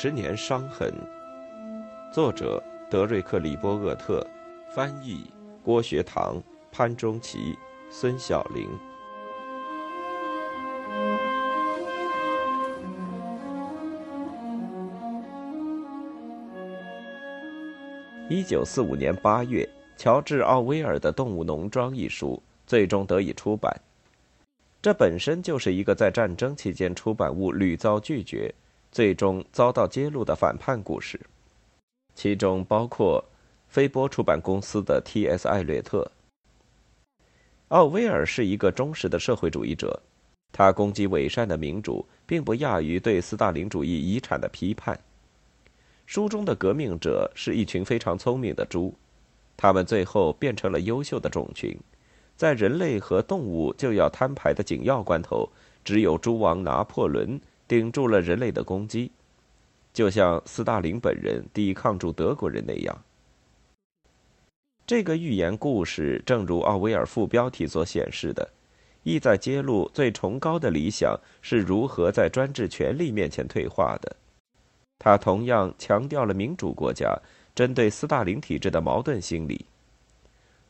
十年伤痕，作者德瑞克·里波厄特，翻译郭学堂、潘中奇、孙晓玲。一九四五年八月，乔治·奥威尔的《动物农庄》一书最终得以出版。这本身就是一个在战争期间出版物屡遭拒绝。最终遭到揭露的反叛故事，其中包括飞波出版公司的 T.S. 艾略特。奥威尔是一个忠实的社会主义者，他攻击伪善的民主，并不亚于对斯大林主义遗产的批判。书中的革命者是一群非常聪明的猪，他们最后变成了优秀的种群，在人类和动物就要摊牌的紧要关头，只有猪王拿破仑。顶住了人类的攻击，就像斯大林本人抵抗住德国人那样。这个寓言故事正如奥威尔副标题所显示的，意在揭露最崇高的理想是如何在专制权力面前退化的。他同样强调了民主国家针对斯大林体制的矛盾心理。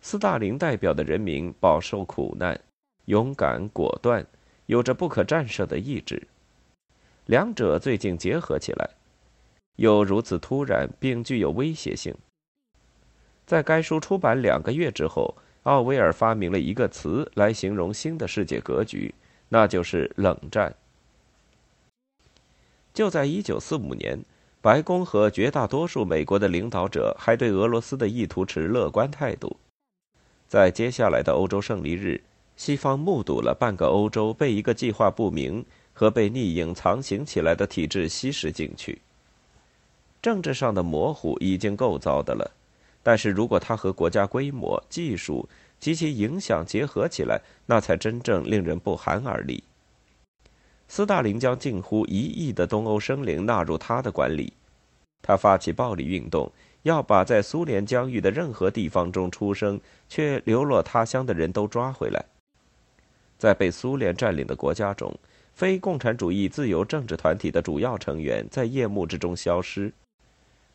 斯大林代表的人民饱受苦难，勇敢果断，有着不可战胜的意志。两者最近结合起来，又如此突然，并具有威胁性。在该书出版两个月之后，奥威尔发明了一个词来形容新的世界格局，那就是“冷战”。就在1945年，白宫和绝大多数美国的领导者还对俄罗斯的意图持乐观态度。在接下来的欧洲胜利日，西方目睹了半个欧洲被一个计划不明。和被逆影藏行起来的体制吸食进去。政治上的模糊已经够糟的了，但是如果它和国家规模、技术及其影响结合起来，那才真正令人不寒而栗。斯大林将近乎一亿的东欧生灵纳入他的管理，他发起暴力运动，要把在苏联疆域的任何地方中出生却流落他乡的人都抓回来。在被苏联占领的国家中。非共产主义自由政治团体的主要成员在夜幕之中消失，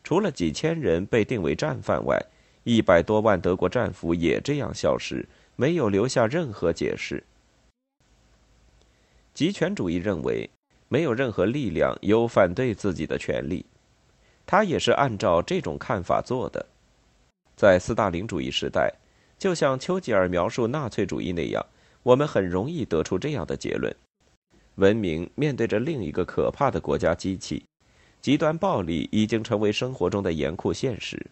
除了几千人被定为战犯外，一百多万德国战俘也这样消失，没有留下任何解释。极权主义认为，没有任何力量有反对自己的权利，他也是按照这种看法做的。在斯大林主义时代，就像丘吉尔描述纳粹主义那样，我们很容易得出这样的结论。文明面对着另一个可怕的国家机器，极端暴力已经成为生活中的严酷现实。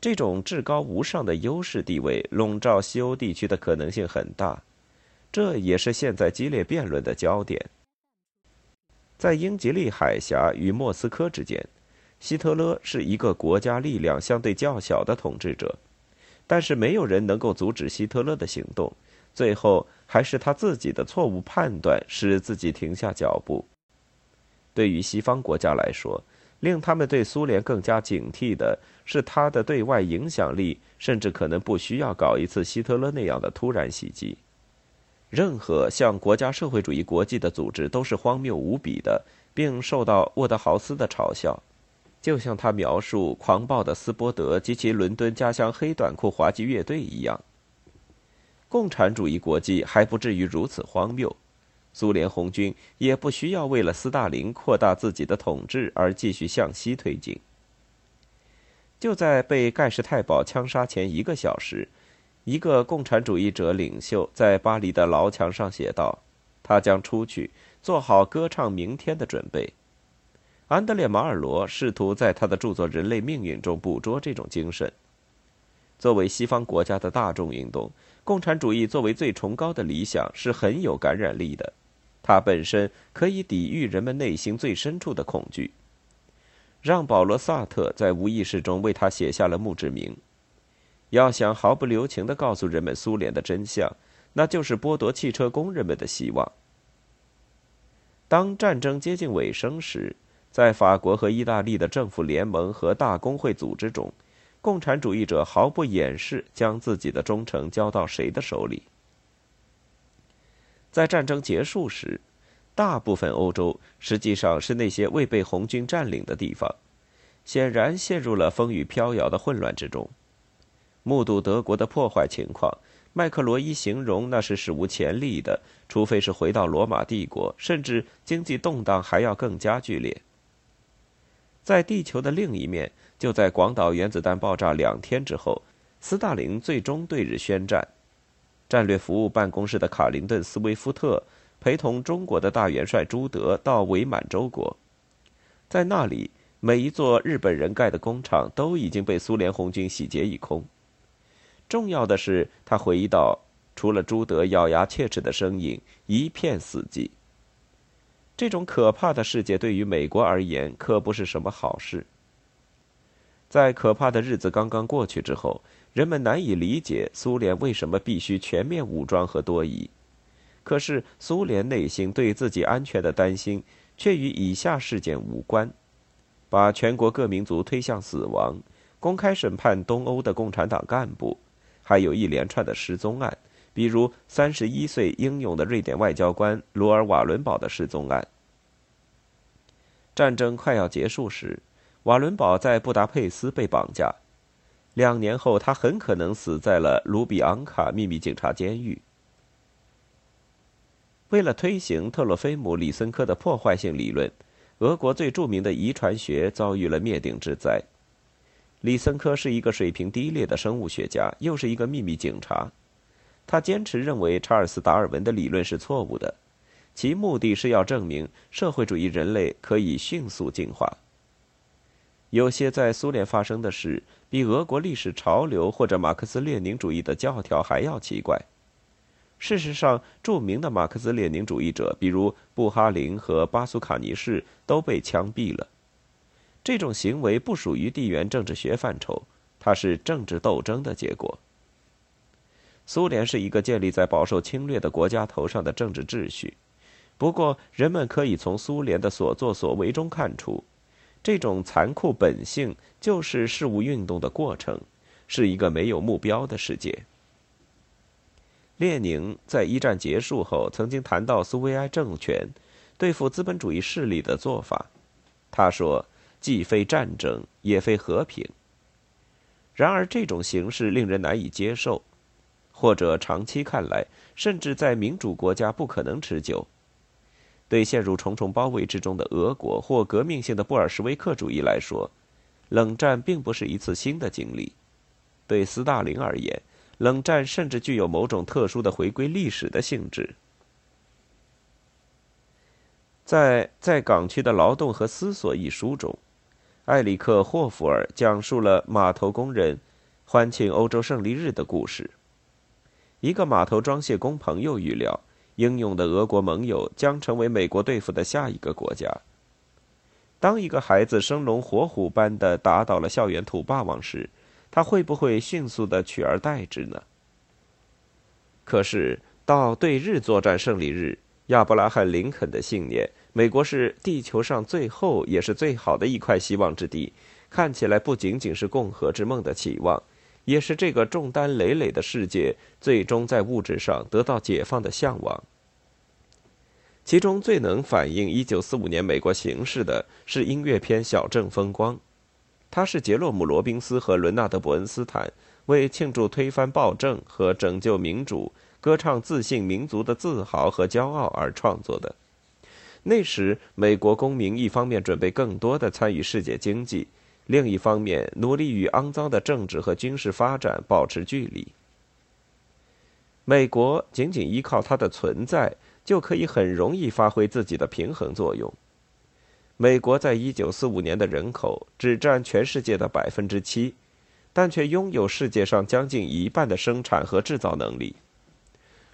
这种至高无上的优势地位笼罩西欧地区的可能性很大，这也是现在激烈辩论的焦点。在英吉利海峡与莫斯科之间，希特勒是一个国家力量相对较小的统治者，但是没有人能够阻止希特勒的行动。最后，还是他自己的错误判断使自己停下脚步。对于西方国家来说，令他们对苏联更加警惕的是他的对外影响力，甚至可能不需要搞一次希特勒那样的突然袭击。任何像国家社会主义国际的组织都是荒谬无比的，并受到沃德豪斯的嘲笑，就像他描述狂暴的斯波德及其伦敦家乡黑短裤滑稽乐队一样。共产主义国际还不至于如此荒谬，苏联红军也不需要为了斯大林扩大自己的统治而继续向西推进。就在被盖世太保枪杀前一个小时，一个共产主义者领袖在巴黎的牢墙上写道：“他将出去，做好歌唱明天的准备。”安德烈·马尔罗试图在他的著作《人类命运》中捕捉这种精神。作为西方国家的大众运动。共产主义作为最崇高的理想是很有感染力的，它本身可以抵御人们内心最深处的恐惧。让·保罗·萨特在无意识中为他写下了墓志铭。要想毫不留情地告诉人们苏联的真相，那就是剥夺汽车工人们的希望。当战争接近尾声时，在法国和意大利的政府联盟和大工会组织中。共产主义者毫不掩饰将自己的忠诚交到谁的手里？在战争结束时，大部分欧洲实际上是那些未被红军占领的地方，显然陷入了风雨飘摇的混乱之中。目睹德国的破坏情况，麦克罗伊形容那是史无前例的，除非是回到罗马帝国，甚至经济动荡还要更加剧烈。在地球的另一面，就在广岛原子弹爆炸两天之后，斯大林最终对日宣战。战略服务办公室的卡林顿·斯威夫特陪同中国的大元帅朱德到伪满洲国，在那里，每一座日本人盖的工厂都已经被苏联红军洗劫一空。重要的是，他回忆到，除了朱德咬牙切齿的声音，一片死寂。这种可怕的世界对于美国而言可不是什么好事。在可怕的日子刚刚过去之后，人们难以理解苏联为什么必须全面武装和多疑。可是，苏联内心对自己安全的担心却与以下事件无关：把全国各民族推向死亡，公开审判东欧的共产党干部，还有一连串的失踪案。比如，三十一岁英勇的瑞典外交官罗尔瓦伦堡的失踪案。战争快要结束时，瓦伦堡在布达佩斯被绑架，两年后他很可能死在了卢比昂卡秘密警察监狱。为了推行特洛菲姆·李森科的破坏性理论，俄国最著名的遗传学遭遇了灭顶之灾。李森科是一个水平低劣的生物学家，又是一个秘密警察。他坚持认为查尔斯·达尔文的理论是错误的，其目的是要证明社会主义人类可以迅速进化。有些在苏联发生的事，比俄国历史潮流或者马克思列宁主义的教条还要奇怪。事实上，著名的马克思列宁主义者，比如布哈林和巴苏卡尼什，都被枪毙了。这种行为不属于地缘政治学范畴，它是政治斗争的结果。苏联是一个建立在饱受侵略的国家头上的政治秩序，不过人们可以从苏联的所作所为中看出，这种残酷本性就是事物运动的过程，是一个没有目标的世界。列宁在一战结束后曾经谈到苏维埃政权对付资本主义势力的做法，他说：“既非战争，也非和平。”然而，这种形式令人难以接受。或者长期看来，甚至在民主国家不可能持久。对陷入重重包围之中的俄国或革命性的布尔什维克主义来说，冷战并不是一次新的经历。对斯大林而言，冷战甚至具有某种特殊的回归历史的性质。在《在港区的劳动和思索》一书中，埃里克·霍弗尔讲述了码头工人欢庆欧洲胜利日的故事。一个码头装卸工朋友预料，英勇的俄国盟友将成为美国对付的下一个国家。当一个孩子生龙活虎般的打倒了校园土霸王时，他会不会迅速的取而代之呢？可是到对日作战胜利日，亚伯拉罕·林肯的信念“美国是地球上最后也是最好的一块希望之地”，看起来不仅仅是共和之梦的期望。也是这个重担累累的世界最终在物质上得到解放的向往。其中最能反映1945年美国形势的是音乐片《小镇风光》，它是杰洛姆·罗宾斯和伦纳德·伯恩斯坦为庆祝推翻暴政和拯救民主，歌唱自信民族的自豪和骄傲而创作的。那时，美国公民一方面准备更多的参与世界经济。另一方面，努力与肮脏的政治和军事发展保持距离。美国仅仅依靠它的存在，就可以很容易发挥自己的平衡作用。美国在一九四五年的人口只占全世界的百分之七，但却拥有世界上将近一半的生产和制造能力。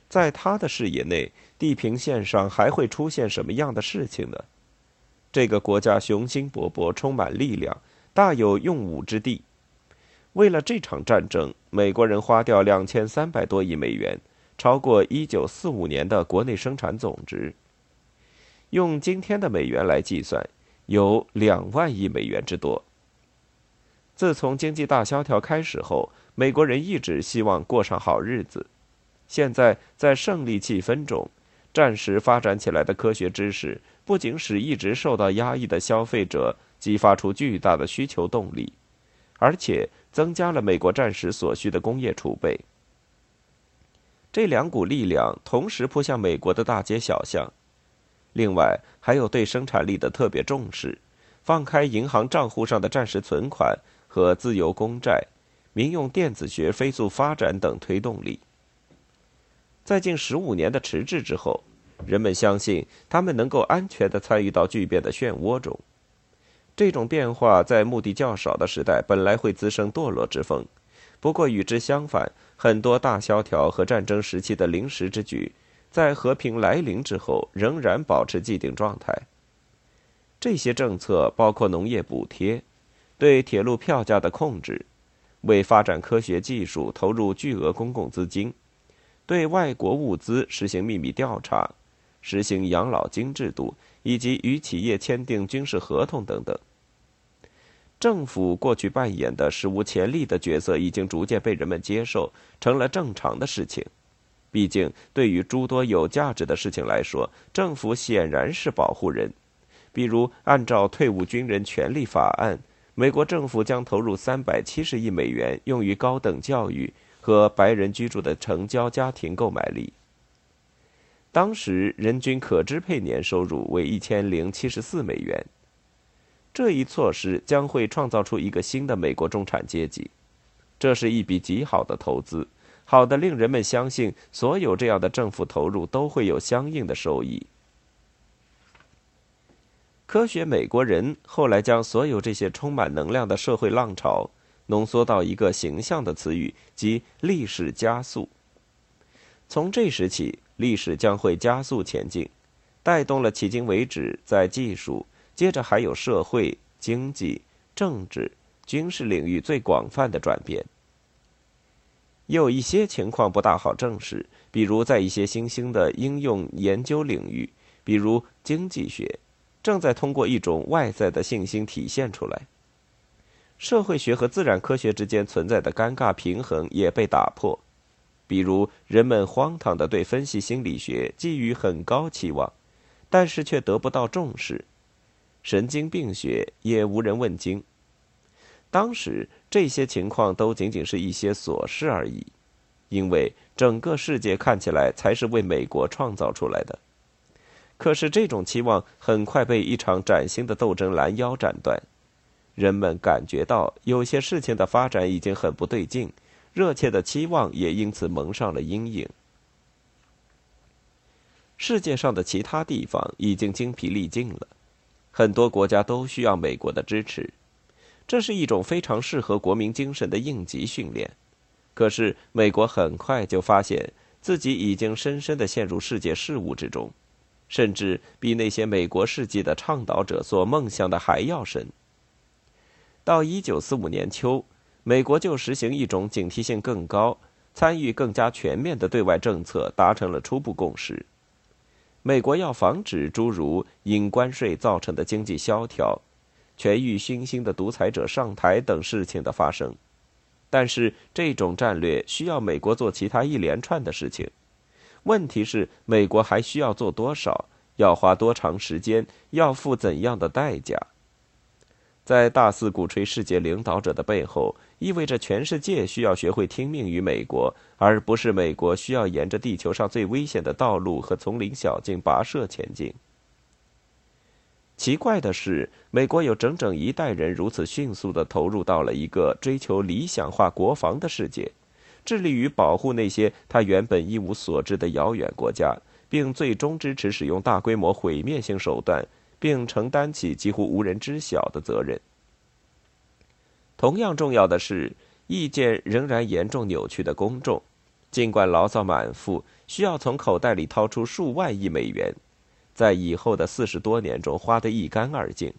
在他的视野内，地平线上还会出现什么样的事情呢？这个国家雄心勃勃，充满力量。大有用武之地。为了这场战争，美国人花掉两千三百多亿美元，超过一九四五年的国内生产总值。用今天的美元来计算，有两万亿美元之多。自从经济大萧条开始后，美国人一直希望过上好日子。现在在胜利气氛中，战时发展起来的科学知识，不仅使一直受到压抑的消费者激发出巨大的需求动力，而且增加了美国战时所需的工业储备。这两股力量同时扑向美国的大街小巷。另外，还有对生产力的特别重视，放开银行账户上的战时存款和自由公债，民用电子学飞速发展等推动力。在近十五年的迟滞之后，人们相信他们能够安全地参与到巨变的漩涡中。这种变化在目的较少的时代本来会滋生堕落之风，不过与之相反，很多大萧条和战争时期的临时之举，在和平来临之后仍然保持既定状态。这些政策包括农业补贴、对铁路票价的控制、为发展科学技术投入巨额公共资金。对外国物资实行秘密调查，实行养老金制度，以及与企业签订军事合同等等。政府过去扮演的史无前例的角色，已经逐渐被人们接受，成了正常的事情。毕竟，对于诸多有价值的事情来说，政府显然是保护人。比如，按照退伍军人权利法案，美国政府将投入三百七十亿美元用于高等教育。和白人居住的成交家庭购买力。当时人均可支配年收入为一千零七十四美元。这一措施将会创造出一个新的美国中产阶级，这是一笔极好的投资，好的令人们相信所有这样的政府投入都会有相应的收益。科学美国人后来将所有这些充满能量的社会浪潮。浓缩到一个形象的词语，即历史加速。从这时起，历史将会加速前进，带动了迄今为止在技术，接着还有社会、经济、政治、军事领域最广泛的转变。有一些情况不大好证实，比如在一些新兴的应用研究领域，比如经济学，正在通过一种外在的信心体现出来。社会学和自然科学之间存在的尴尬平衡也被打破，比如人们荒唐的对分析心理学寄予很高期望，但是却得不到重视；神经病学也无人问津。当时这些情况都仅仅是一些琐事而已，因为整个世界看起来才是为美国创造出来的。可是这种期望很快被一场崭新的斗争拦腰斩断。人们感觉到有些事情的发展已经很不对劲，热切的期望也因此蒙上了阴影。世界上的其他地方已经精疲力尽了，很多国家都需要美国的支持，这是一种非常适合国民精神的应急训练。可是美国很快就发现自己已经深深的陷入世界事务之中，甚至比那些美国事迹的倡导者所梦想的还要深。到一九四五年秋，美国就实行一种警惕性更高、参与更加全面的对外政策，达成了初步共识。美国要防止诸如因关税造成的经济萧条、权欲熏心的独裁者上台等事情的发生。但是，这种战略需要美国做其他一连串的事情。问题是，美国还需要做多少？要花多长时间？要付怎样的代价？在大肆鼓吹世界领导者的背后，意味着全世界需要学会听命于美国，而不是美国需要沿着地球上最危险的道路和丛林小径跋涉前进。奇怪的是，美国有整整一代人如此迅速地投入到了一个追求理想化国防的世界，致力于保护那些他原本一无所知的遥远国家，并最终支持使用大规模毁灭性手段。并承担起几乎无人知晓的责任。同样重要的是，意见仍然严重扭曲的公众，尽管牢骚满腹，需要从口袋里掏出数万亿美元，在以后的四十多年中花得一干二净。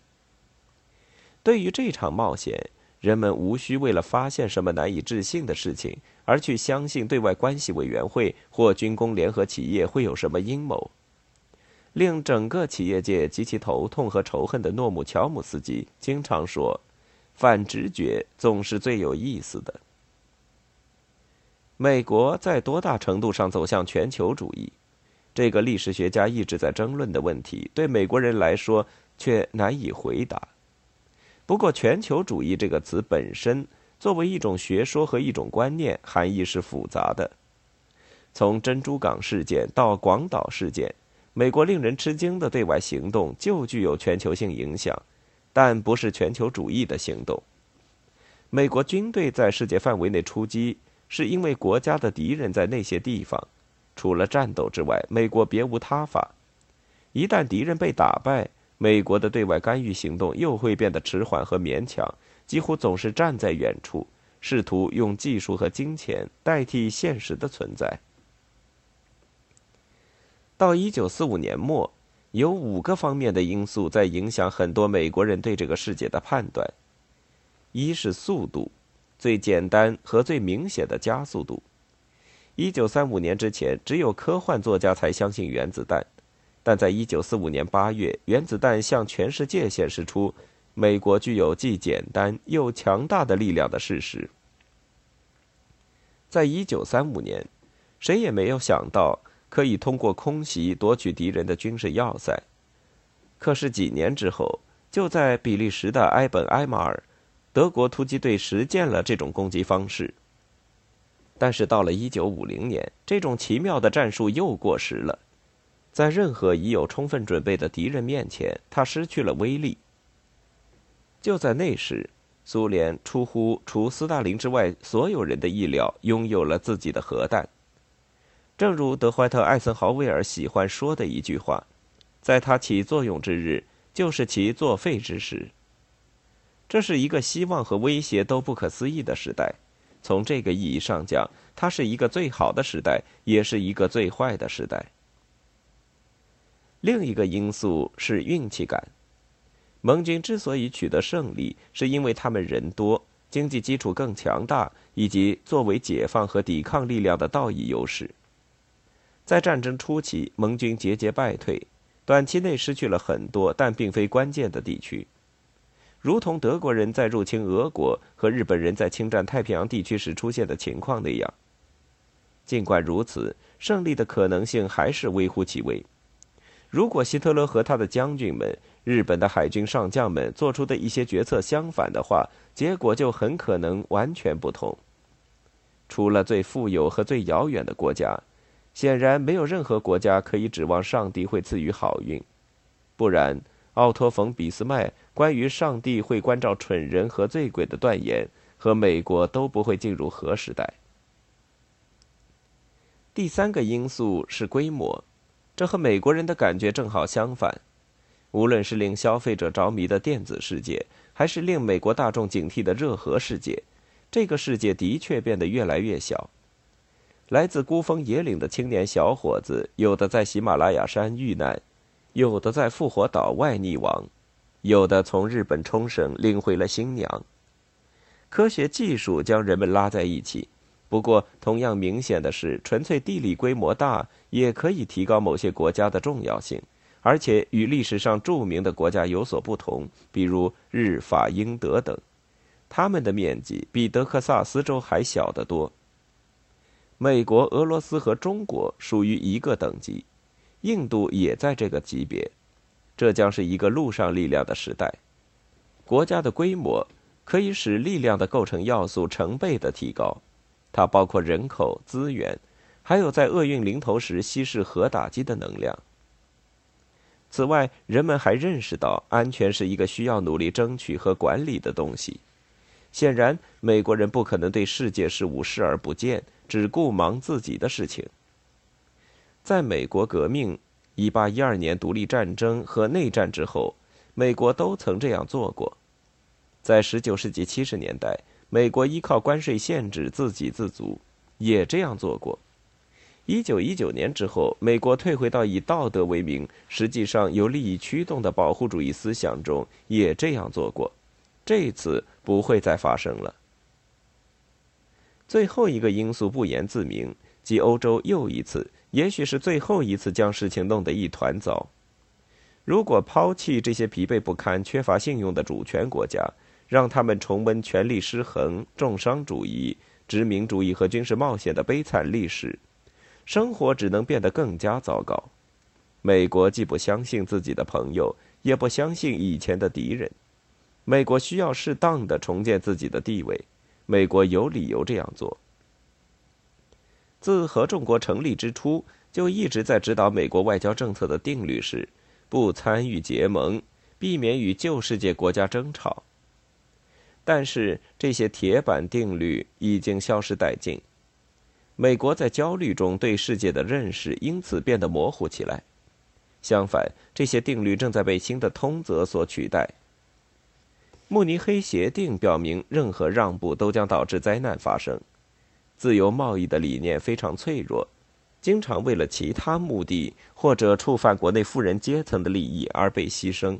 对于这场冒险，人们无需为了发现什么难以置信的事情而去相信对外关系委员会或军工联合企业会有什么阴谋。令整个企业界极其头痛和仇恨的诺姆乔姆斯基经常说：“反直觉总是最有意思的。”美国在多大程度上走向全球主义？这个历史学家一直在争论的问题，对美国人来说却难以回答。不过，“全球主义”这个词本身作为一种学说和一种观念，含义是复杂的。从珍珠港事件到广岛事件，美国令人吃惊的对外行动就具有全球性影响，但不是全球主义的行动。美国军队在世界范围内出击，是因为国家的敌人在那些地方。除了战斗之外，美国别无他法。一旦敌人被打败，美国的对外干预行动又会变得迟缓和勉强，几乎总是站在远处，试图用技术和金钱代替现实的存在。到一九四五年末，有五个方面的因素在影响很多美国人对这个世界的判断。一是速度，最简单和最明显的加速度。一九三五年之前，只有科幻作家才相信原子弹，但在一九四五年八月，原子弹向全世界显示出美国具有既简单又强大的力量的事实。在一九三五年，谁也没有想到可以通过空袭夺取敌人的军事要塞，可是几年之后，就在比利时的埃本埃马尔。德国突击队实践了这种攻击方式，但是到了一九五零年，这种奇妙的战术又过时了。在任何已有充分准备的敌人面前，它失去了威力。就在那时，苏联出乎除斯大林之外所有人的意料，拥有了自己的核弹。正如德怀特·艾森豪威尔喜欢说的一句话：“在它起作用之日，就是其作废之时。”这是一个希望和威胁都不可思议的时代。从这个意义上讲，它是一个最好的时代，也是一个最坏的时代。另一个因素是运气感。盟军之所以取得胜利，是因为他们人多、经济基础更强大，以及作为解放和抵抗力量的道义优势。在战争初期，盟军节节败退，短期内失去了很多，但并非关键的地区。如同德国人在入侵俄国和日本人在侵占太平洋地区时出现的情况那样。尽管如此，胜利的可能性还是微乎其微。如果希特勒和他的将军们、日本的海军上将们做出的一些决策相反的话，结果就很可能完全不同。除了最富有和最遥远的国家，显然没有任何国家可以指望上帝会赐予好运，不然。奥托·冯·俾斯麦关于上帝会关照蠢人和醉鬼的断言，和美国都不会进入核时代。第三个因素是规模，这和美国人的感觉正好相反。无论是令消费者着迷的电子世界，还是令美国大众警惕的热核世界，这个世界的确变得越来越小。来自孤峰野岭的青年小伙子，有的在喜马拉雅山遇难。有的在复活岛外溺亡，有的从日本冲绳领回了新娘。科学技术将人们拉在一起，不过同样明显的是，纯粹地理规模大也可以提高某些国家的重要性，而且与历史上著名的国家有所不同，比如日、法、英、德等，他们的面积比德克萨斯州还小得多。美国、俄罗斯和中国属于一个等级。印度也在这个级别，这将是一个陆上力量的时代。国家的规模可以使力量的构成要素成倍的提高，它包括人口、资源，还有在厄运临头时稀释核打击的能量。此外，人们还认识到，安全是一个需要努力争取和管理的东西。显然，美国人不可能对世界事务视而不见，只顾忙自己的事情。在美国革命、一八一二年独立战争和内战之后，美国都曾这样做过。在十九世纪七十年代，美国依靠关税限制自给自足，也这样做过。一九一九年之后，美国退回到以道德为名、实际上由利益驱动的保护主义思想中，也这样做过。这次不会再发生了。最后一个因素不言自明，即欧洲又一次。也许是最后一次将事情弄得一团糟。如果抛弃这些疲惫不堪、缺乏信用的主权国家，让他们重温权力失衡、重商主义、殖民主义和军事冒险的悲惨历史，生活只能变得更加糟糕。美国既不相信自己的朋友，也不相信以前的敌人。美国需要适当的重建自己的地位，美国有理由这样做。自合众国成立之初，就一直在指导美国外交政策的定律是：不参与结盟，避免与旧世界国家争吵。但是这些铁板定律已经消失殆尽，美国在焦虑中对世界的认识因此变得模糊起来。相反，这些定律正在被新的通则所取代。慕尼黑协定表明，任何让步都将导致灾难发生。自由贸易的理念非常脆弱，经常为了其他目的或者触犯国内富人阶层的利益而被牺牲。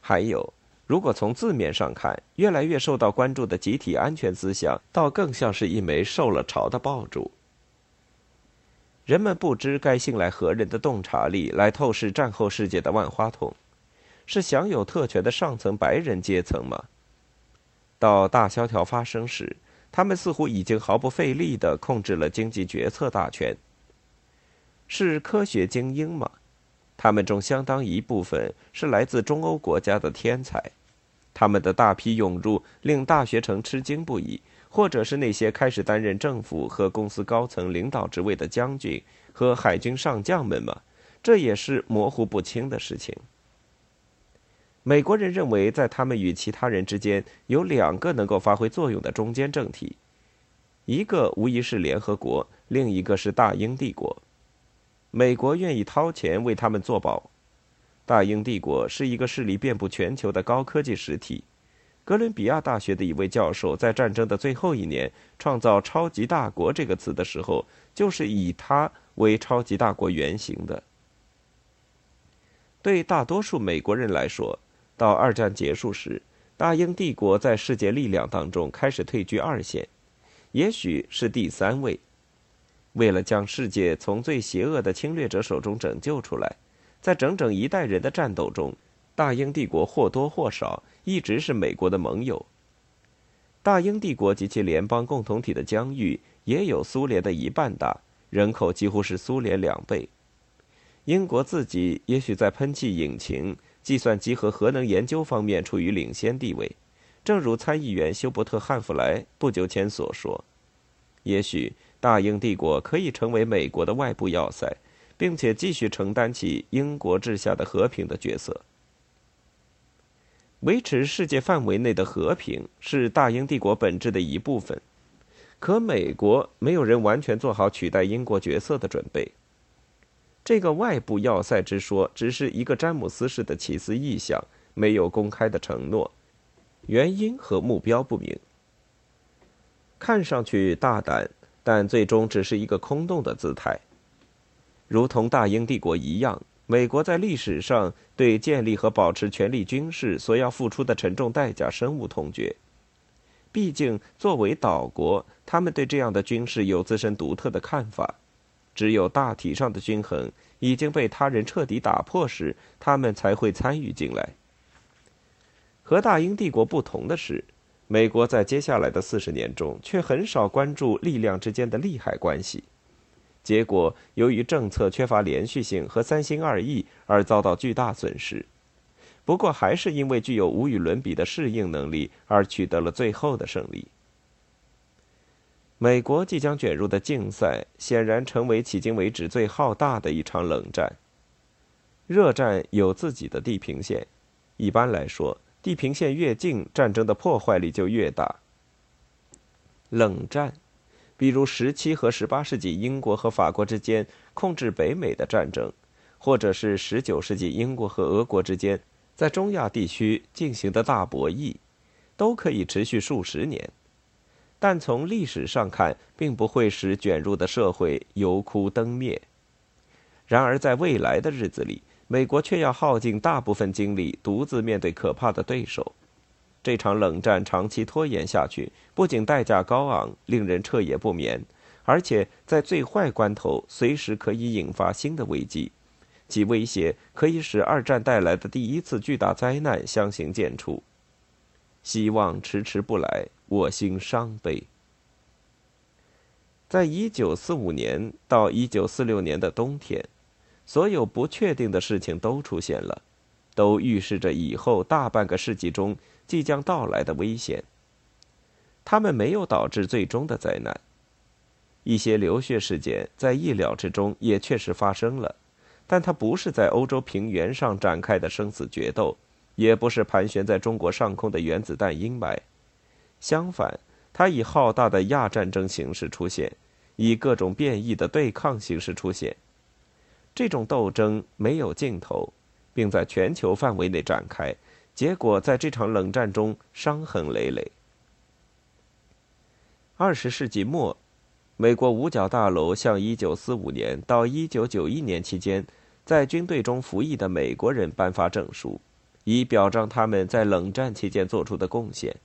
还有。如果从字面上看，越来越受到关注的集体安全思想，倒更像是一枚受了潮的爆竹。人们不知该信赖何人的洞察力来透视战后世界的万花筒，是享有特权的上层白人阶层吗？到大萧条发生时，他们似乎已经毫不费力地控制了经济决策大权。是科学精英吗？他们中相当一部分是来自中欧国家的天才。他们的大批涌入令大学城吃惊不已，或者是那些开始担任政府和公司高层领导职位的将军和海军上将们吗？这也是模糊不清的事情。美国人认为，在他们与其他人之间有两个能够发挥作用的中间政体，一个无疑是联合国，另一个是大英帝国。美国愿意掏钱为他们做保。大英帝国是一个势力遍布全球的高科技实体。哥伦比亚大学的一位教授在战争的最后一年创造“超级大国”这个词的时候，就是以它为超级大国原型的。对大多数美国人来说，到二战结束时，大英帝国在世界力量当中开始退居二线，也许是第三位。为了将世界从最邪恶的侵略者手中拯救出来。在整整一代人的战斗中，大英帝国或多或少一直是美国的盟友。大英帝国及其联邦共同体的疆域也有苏联的一半大，人口几乎是苏联两倍。英国自己也许在喷气引擎、计算机和核能研究方面处于领先地位，正如参议员休伯特·汉弗莱不久前所说。也许大英帝国可以成为美国的外部要塞。并且继续承担起英国治下的和平的角色。维持世界范围内的和平是大英帝国本质的一部分，可美国没有人完全做好取代英国角色的准备。这个外部要塞之说只是一个詹姆斯式的奇思异想，没有公开的承诺，原因和目标不明。看上去大胆，但最终只是一个空洞的姿态。如同大英帝国一样，美国在历史上对建立和保持权力军事所要付出的沉重代价深恶痛绝。毕竟，作为岛国，他们对这样的军事有自身独特的看法。只有大体上的均衡已经被他人彻底打破时，他们才会参与进来。和大英帝国不同的是，美国在接下来的四十年中却很少关注力量之间的利害关系。结果，由于政策缺乏连续性和三心二意而遭到巨大损失。不过，还是因为具有无与伦比的适应能力而取得了最后的胜利。美国即将卷入的竞赛，显然成为迄今为止最浩大的一场冷战。热战有自己的地平线，一般来说，地平线越近，战争的破坏力就越大。冷战。比如十七和十八世纪英国和法国之间控制北美的战争，或者是十九世纪英国和俄国之间在中亚地区进行的大博弈，都可以持续数十年。但从历史上看，并不会使卷入的社会油枯灯灭。然而，在未来的日子里，美国却要耗尽大部分精力，独自面对可怕的对手。这场冷战长期拖延下去，不仅代价高昂，令人彻夜不眠，而且在最坏关头，随时可以引发新的危机，其威胁可以使二战带来的第一次巨大灾难相形见绌。希望迟迟不来，我心伤悲。在一九四五年到一九四六年的冬天，所有不确定的事情都出现了，都预示着以后大半个世纪中即将到来的危险。他们没有导致最终的灾难。一些流血事件在意料之中也确实发生了，但它不是在欧洲平原上展开的生死决斗，也不是盘旋在中国上空的原子弹阴霾。相反，它以浩大的亚战争形式出现，以各种变异的对抗形式出现。这种斗争没有尽头，并在全球范围内展开，结果在这场冷战中伤痕累累。二十世纪末。美国五角大楼向1945年到1991年期间在军队中服役的美国人颁发证书，以表彰他们在冷战期间做出的贡献。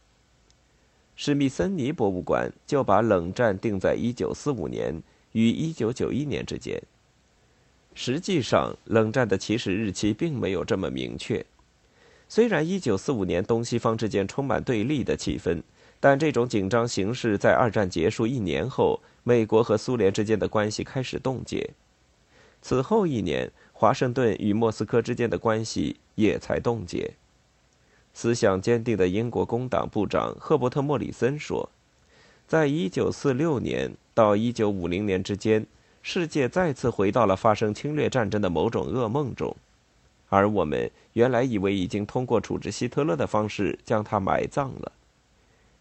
史密森尼博物馆就把冷战定在1945年与1991年之间。实际上，冷战的起始日期并没有这么明确。虽然1945年东西方之间充满对立的气氛。但这种紧张形势在二战结束一年后，美国和苏联之间的关系开始冻结。此后一年，华盛顿与莫斯科之间的关系也才冻结。思想坚定的英国工党部长赫伯特·莫里森说：“在1946年到1950年之间，世界再次回到了发生侵略战争的某种噩梦中，而我们原来以为已经通过处置希特勒的方式将他埋葬了。”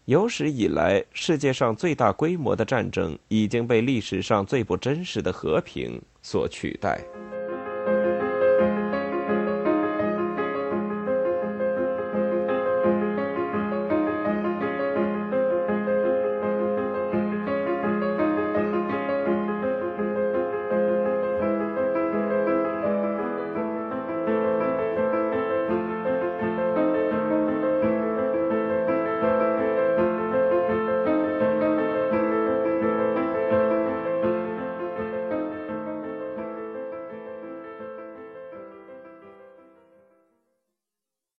有史以来，世界上最大规模的战争已经被历史上最不真实的和平所取代。